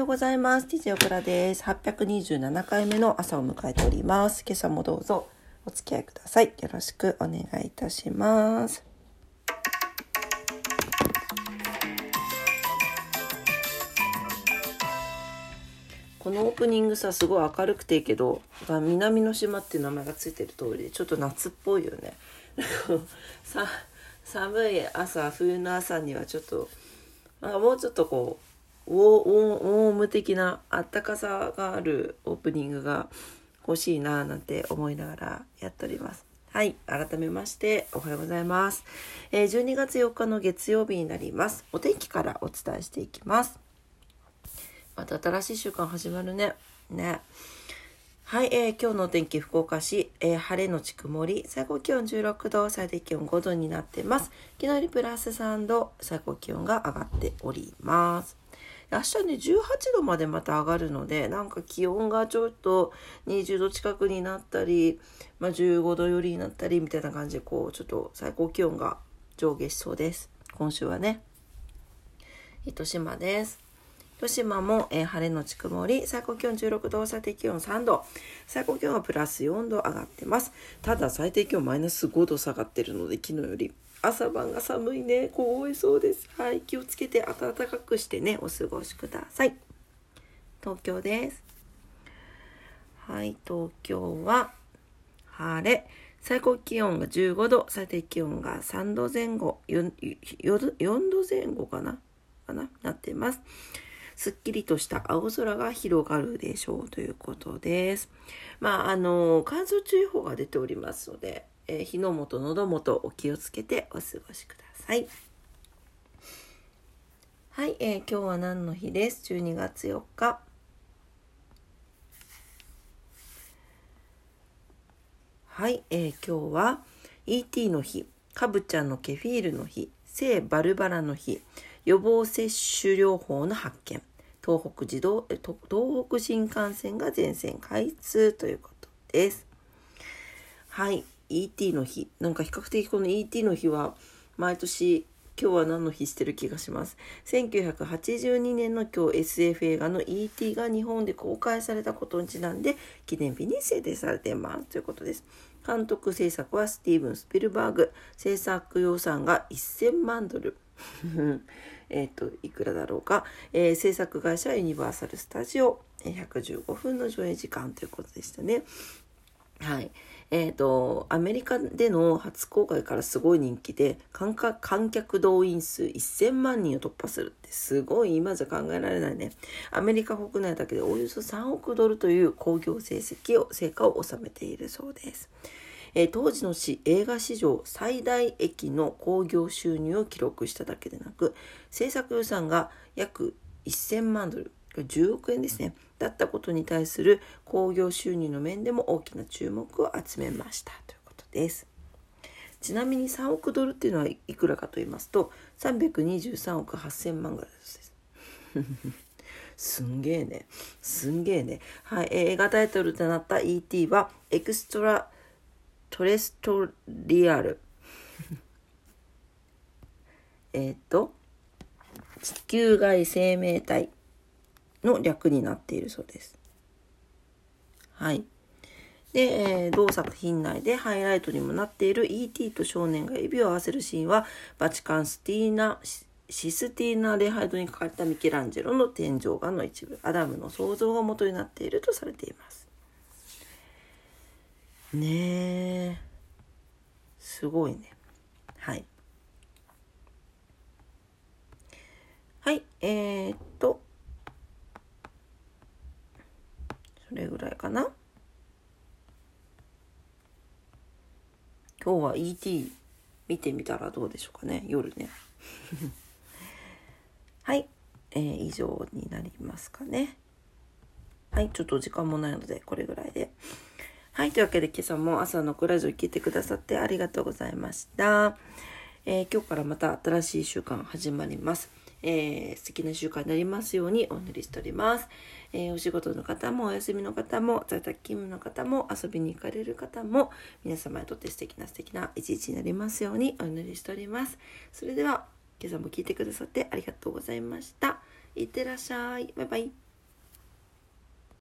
ようございます。DJ オクラです。827回目の朝を迎えております。今朝もどうぞお付き合いください。よろしくお願いいたします。このオープニングさすごい明るくていいけど南の島っていう名前がついてる通りでちょっと夏っぽいよね さ寒い朝冬の朝にはちょっとなんかもうちょっとこうウォウォウォーム的なあったかさがあるオープニングが欲しいななんて思いながらやっておりますはい改めましておはようございます、えー12月4日の月曜日になりますお天気からお伝えしていきますまた新しい週間始まるね。ね。はい、えー今日のお天気、福岡市、えー晴れのち曇り、最高気温16度、最低気温5度になってます。昨日よりプラス3度、最高気温が上がっております。明日ね、18度までまた上がるので、なんか気温がちょっと20度近くになったり、まあ、15度よりになったり、みたいな感じで、こう、ちょっと最高気温が上下しそうです。今週はね。糸島です。広島も、えー晴れのち曇り、最高気温16度、最低気温3度、最高気温はプラス4度上がってます。ただ最低気温マイナス5度下がってるので、昨日より朝晩が寒いね、凍えそうです。はい、気をつけて暖かくしてね、お過ごしください。東京です。はい、東京は晴れ。最高気温が15度、最低気温が3度前後、4, 4度前後かな？かな？なってます。すっきりとした青空が広がるでしょうということです。まあ、あの、乾燥注意報が出ておりますので、えー火の元、喉元お気をつけてお過ごしください。はい、えー今日は何の日です ?12 月4日。はい、えー今日は ET の日、カブちゃんのケフィールの日、聖バルバラの日、予防接種療法の発見、東北自動えと東北新幹線が全線開通ということです。はい、ET の日。なんか比較的この ET の日は毎年今日は何の日してる気がします。1982年の今日 SF 映画の ET が日本で公開されたことにちなんで記念日に制定されてますということです。監督制作はスティーブン・スピルバーグ。制作予算が1000万ドル。えっと、いくらだろうか。えー制作会社ユニバーサル・スタジオ。115分の上映時間ということでしたね。はい。えっ、と、アメリカでの初公開からすごい人気で、観客観客動員数1000万人を突破するってすごい今じゃ考えられないね。アメリカ国内だけでおよそ3億ドルという興行成績を、成果を収めているそうです。えー当時のし映画史上最大益の興行収入を記録しただけでなく制作予算が約1000万ドル10億円ですねだったことに対する興行収入の面でも大きな注目を集めましたということですちなみに3億ドルっていうのはいくらかと言いますと323億8000万ぐらいです すんげえね。すんげえね。はい。映画タイトルとなった E.T. は、エクストラトレストリアル。えっと、地球外生命体の略になっているそうです。はい。で、えー同作品内でハイライトにもなっている E.T. と少年が指を合わせるシーンは、バチカンスティーナ、システィーナ・レハイドに書かれたミケランジェロの天井画の一部、アダムの創造が元になっているとされています。ねえ。すごいね。はい。はい、えー、っと、それぐらいかな。今日は ET 見てみたらどうでしょうかね、夜ね。はい、えー以上になりますかね。はい、ちょっと時間もないので、これぐらいで。はい、というわけで今朝も朝のクラジオ聞いてくださってありがとうございました。えー今日からまた新しい週間始まります。えー素敵な習慣になりますようにお祈りしております。えーお仕事の方もお休みの方も在宅勤務の方も遊びに行かれる方も皆様にとって素敵な素敵な一日になりますようにお祈りしております。それでは今朝も聞いてくださってありがとうございました。いってらっしゃい。バイバイ。